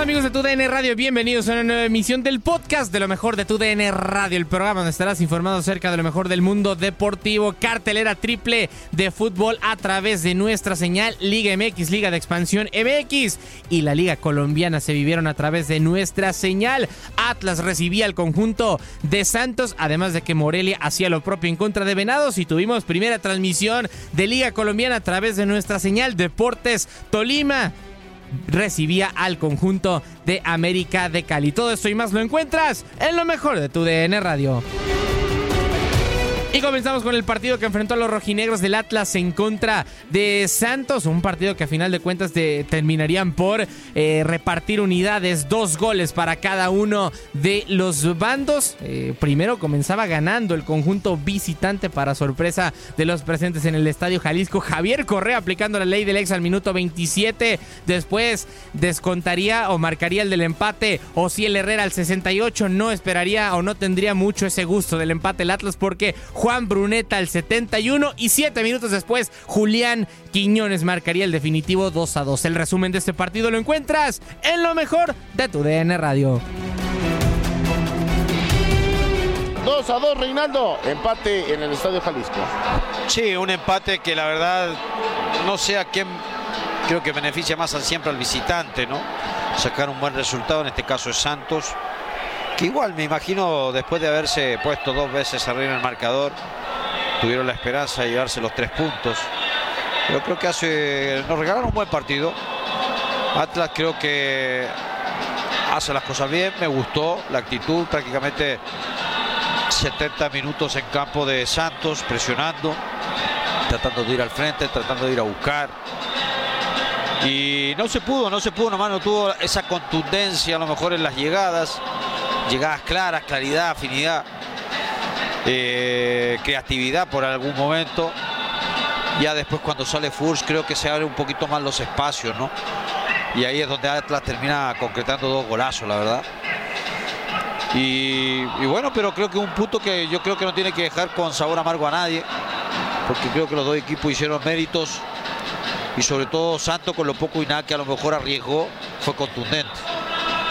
Amigos de TUDN Radio? Bienvenidos a una nueva emisión del podcast de lo mejor de TUDN Radio, el programa donde estarás informado acerca de lo mejor del mundo deportivo, cartelera triple de fútbol a través de nuestra señal Liga MX, Liga de Expansión MX y la Liga Colombiana se vivieron a través de nuestra señal. Atlas recibía al conjunto de Santos, además de que Morelia hacía lo propio en contra de Venados y tuvimos primera transmisión de Liga Colombiana a través de nuestra señal Deportes Tolima recibía al conjunto de América de Cali. Todo esto y más lo encuentras en lo mejor de tu DN Radio. Y comenzamos con el partido que enfrentó a los rojinegros del Atlas en contra de Santos. Un partido que a final de cuentas terminarían por eh, repartir unidades, dos goles para cada uno de los bandos. Eh, primero comenzaba ganando el conjunto visitante para sorpresa de los presentes en el Estadio Jalisco. Javier Correa aplicando la ley del ex al minuto 27. Después descontaría o marcaría el del empate. O si el Herrera al 68 no esperaría o no tendría mucho ese gusto del empate el Atlas porque Juan Bruneta al 71 y 7 minutos después Julián Quiñones marcaría el definitivo 2 a 2. El resumen de este partido lo encuentras en lo mejor de tu DN Radio. 2 a 2 Reinaldo, empate en el Estadio Jalisco. Sí, un empate que la verdad no sé a quién creo que beneficia más siempre al visitante, ¿no? Sacar un buen resultado, en este caso es Santos que igual me imagino después de haberse puesto dos veces arriba en el marcador, tuvieron la esperanza de llevarse los tres puntos. Pero creo que hace, nos regalaron un buen partido. Atlas creo que hace las cosas bien, me gustó la actitud, prácticamente 70 minutos en campo de Santos, presionando, tratando de ir al frente, tratando de ir a buscar. Y no se pudo, no se pudo, nomás no tuvo esa contundencia a lo mejor en las llegadas llegadas claras, claridad, afinidad, eh, creatividad por algún momento. Ya después cuando sale Furs creo que se abren un poquito más los espacios, ¿no? Y ahí es donde Atlas termina concretando dos golazos, la verdad. Y, y, bueno, pero creo que un punto que yo creo que no tiene que dejar con sabor amargo a nadie, porque creo que los dos equipos hicieron méritos y sobre todo Santo con lo poco y nada que a lo mejor arriesgó fue contundente.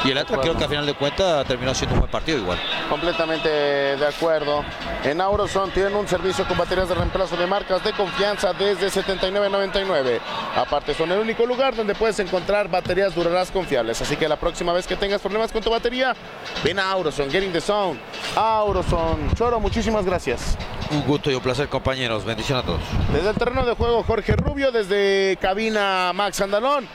Y el Atlas creo que a final de cuentas terminó siendo un buen partido igual. Completamente de acuerdo. En Auroson tienen un servicio con baterías de reemplazo de marcas de confianza desde 79.99. Aparte son el único lugar donde puedes encontrar baterías duraderas confiables. Así que la próxima vez que tengas problemas con tu batería, ven a Auroson, Getting the Zone. Auroson. Choro, muchísimas gracias. Un gusto y un placer, compañeros. Bendición a todos. Desde el terreno de juego, Jorge Rubio. Desde cabina, Max Andalón.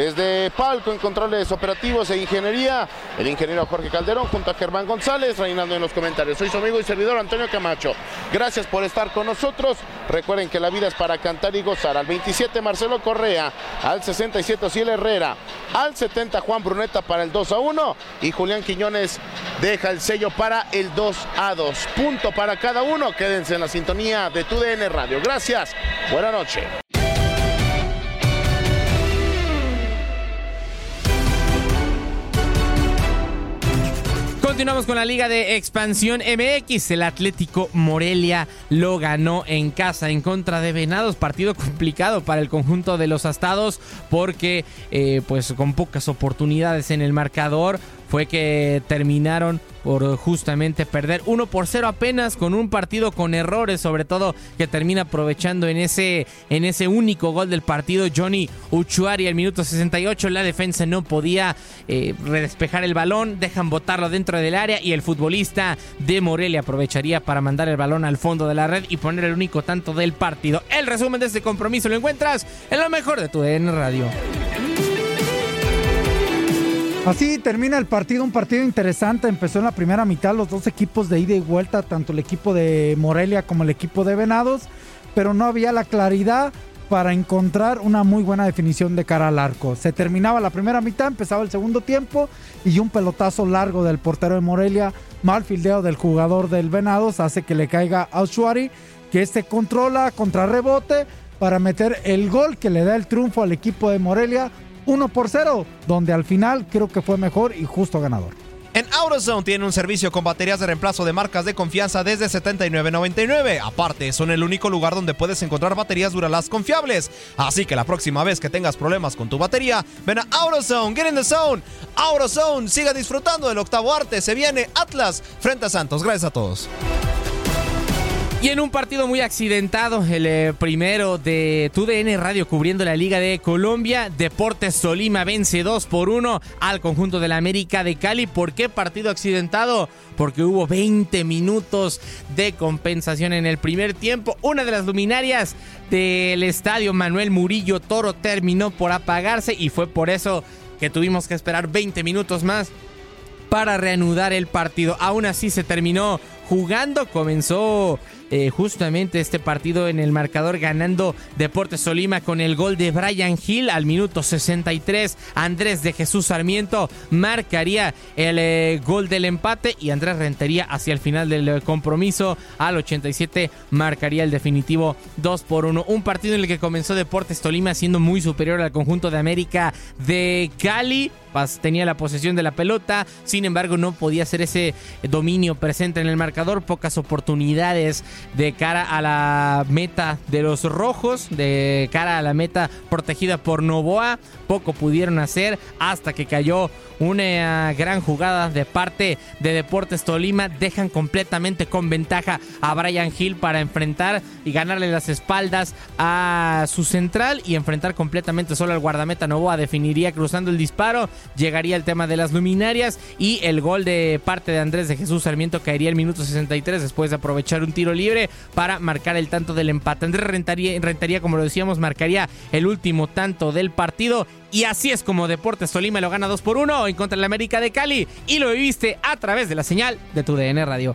Desde Palco en controles operativos e ingeniería, el ingeniero Jorge Calderón junto a Germán González, reinando en los comentarios. Soy su amigo y servidor Antonio Camacho. Gracias por estar con nosotros. Recuerden que la vida es para cantar y gozar. Al 27 Marcelo Correa, al 67 Ciel Herrera, al 70 Juan Bruneta para el 2 a 1 y Julián Quiñones deja el sello para el 2 a 2. Punto para cada uno. Quédense en la sintonía de TUDN Radio. Gracias. Buenas noches. Continuamos con la Liga de Expansión MX. El Atlético Morelia lo ganó en casa en contra de Venados. Partido complicado para el conjunto de los astados porque eh, pues con pocas oportunidades en el marcador fue que terminaron por justamente perder 1 por 0 apenas con un partido con errores, sobre todo que termina aprovechando en ese, en ese único gol del partido Johnny Uchuari al minuto 68. La defensa no podía eh, redespejar el balón, dejan botarlo dentro del área y el futbolista de Morelia aprovecharía para mandar el balón al fondo de la red y poner el único tanto del partido. El resumen de este compromiso lo encuentras en lo mejor de tu DN Radio. Así termina el partido, un partido interesante. Empezó en la primera mitad los dos equipos de ida y vuelta, tanto el equipo de Morelia como el equipo de Venados, pero no había la claridad para encontrar una muy buena definición de cara al arco. Se terminaba la primera mitad, empezaba el segundo tiempo y un pelotazo largo del portero de Morelia, mal fildeo del jugador del Venados, hace que le caiga a Oshuari, que este controla contra rebote para meter el gol que le da el triunfo al equipo de Morelia 1 por 0, donde al final creo que fue mejor y justo ganador. En AutoZone tiene un servicio con baterías de reemplazo de marcas de confianza desde 79.99. Aparte, son el único lugar donde puedes encontrar baterías Duralast confiables. Así que la próxima vez que tengas problemas con tu batería, ven a AutoZone, get in the zone. AutoZone, siga disfrutando del octavo arte. Se viene Atlas frente a Santos. Gracias a todos. Y en un partido muy accidentado, el eh, primero de TUDN Radio cubriendo la Liga de Colombia, Deportes Tolima vence 2 por 1 al conjunto de la América de Cali. ¿Por qué partido accidentado? Porque hubo 20 minutos de compensación en el primer tiempo. Una de las luminarias del estadio Manuel Murillo Toro terminó por apagarse y fue por eso que tuvimos que esperar 20 minutos más para reanudar el partido. Aún así se terminó jugando, comenzó eh, justamente este partido en el marcador ganando Deportes Solima con el gol de Brian Hill al minuto 63. Andrés de Jesús Sarmiento marcaría el eh, gol del empate y Andrés Rentería hacia el final del eh, compromiso al 87 marcaría el definitivo 2 por 1. Un partido en el que comenzó Deportes Tolima siendo muy superior al conjunto de América de Cali tenía la posesión de la pelota, sin embargo no podía hacer ese dominio presente en el marcador, pocas oportunidades de cara a la meta de los rojos, de cara a la meta protegida por Novoa, poco pudieron hacer hasta que cayó una gran jugada de parte de Deportes Tolima, dejan completamente con ventaja a Brian Hill para enfrentar y ganarle las espaldas a su central y enfrentar completamente solo al guardameta Novoa, definiría cruzando el disparo llegaría el tema de las luminarias y el gol de parte de Andrés de Jesús Sarmiento caería el minuto 63 después de aprovechar un tiro libre para marcar el tanto del empate. Andrés Rentaría, Rentaría como lo decíamos, marcaría el último tanto del partido y así es como Deportes Tolima lo gana 2 por 1 en contra de la América de Cali y lo viviste a través de la señal de tu DN Radio.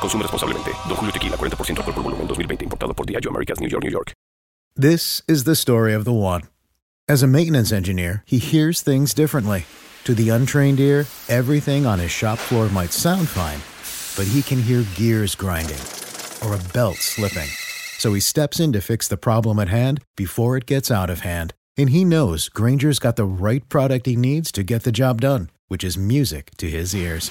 Consume. Don Julio Tequila, 40% alcohol por volumen, 2020. Importado por Diageo Americas, New York, New York. This is the story of the one. As a maintenance engineer, he hears things differently. To the untrained ear, everything on his shop floor might sound fine, but he can hear gears grinding or a belt slipping. So he steps in to fix the problem at hand before it gets out of hand. And he knows Granger's got the right product he needs to get the job done, which is music to his ears.